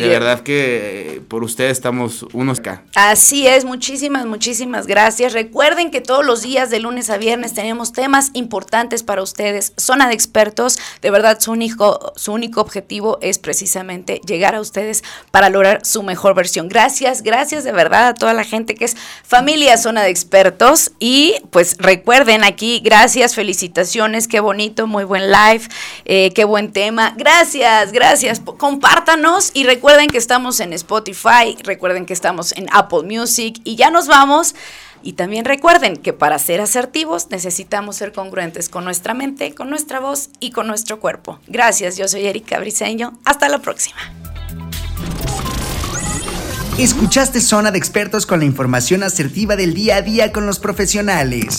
de, verdad que eh, por ustedes estamos unos acá. Así es, muchísimas, muchísimas gracias. Recuerden que todos los días de lunes a viernes tenemos temas importantes para ustedes. Zona de expertos, de verdad su único, su único objetivo es precisamente llegar a ustedes para lograr su mejor versión. Gracias, gracias de verdad a toda la gente que es familia Zona de Expertos. Y pues recuerden aquí, gracias, felicitaciones, qué bonito, muy buen live, eh, qué buen tema. Gracias, gracias. Compártanos y recuerden Recuerden que estamos en Spotify, recuerden que estamos en Apple Music y ya nos vamos. Y también recuerden que para ser asertivos necesitamos ser congruentes con nuestra mente, con nuestra voz y con nuestro cuerpo. Gracias, yo soy Erika Briseño. Hasta la próxima. Escuchaste Zona de Expertos con la información asertiva del día a día con los profesionales.